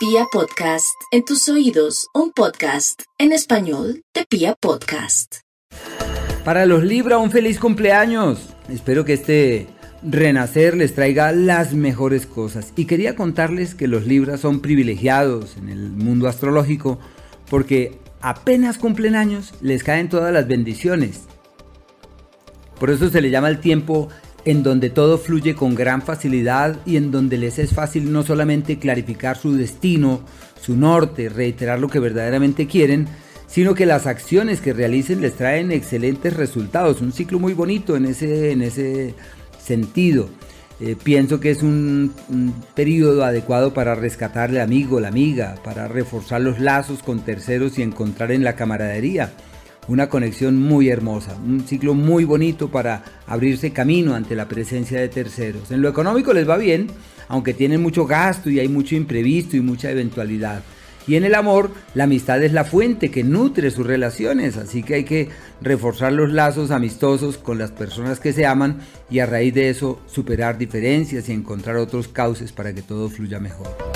Pia Podcast, en tus oídos, un podcast en español de Pia Podcast. Para los Libra, un feliz cumpleaños. Espero que este renacer les traiga las mejores cosas. Y quería contarles que los Libra son privilegiados en el mundo astrológico porque apenas cumplen años les caen todas las bendiciones. Por eso se le llama el tiempo en donde todo fluye con gran facilidad y en donde les es fácil no solamente clarificar su destino, su norte, reiterar lo que verdaderamente quieren, sino que las acciones que realicen les traen excelentes resultados. Un ciclo muy bonito en ese, en ese sentido. Eh, pienso que es un, un, periodo adecuado para rescatar al amigo, la amiga, para reforzar los lazos con terceros y encontrar en la camaradería una conexión muy hermosa, un ciclo muy bonito para abrirse camino ante la presencia de terceros. En lo económico les va bien, aunque tienen mucho gasto y hay mucho imprevisto y mucha eventualidad. Y en el amor, la amistad es la fuente que nutre sus relaciones, así que hay que reforzar los lazos amistosos con las personas que se aman y a raíz de eso superar diferencias y encontrar otros cauces para que todo fluya mejor.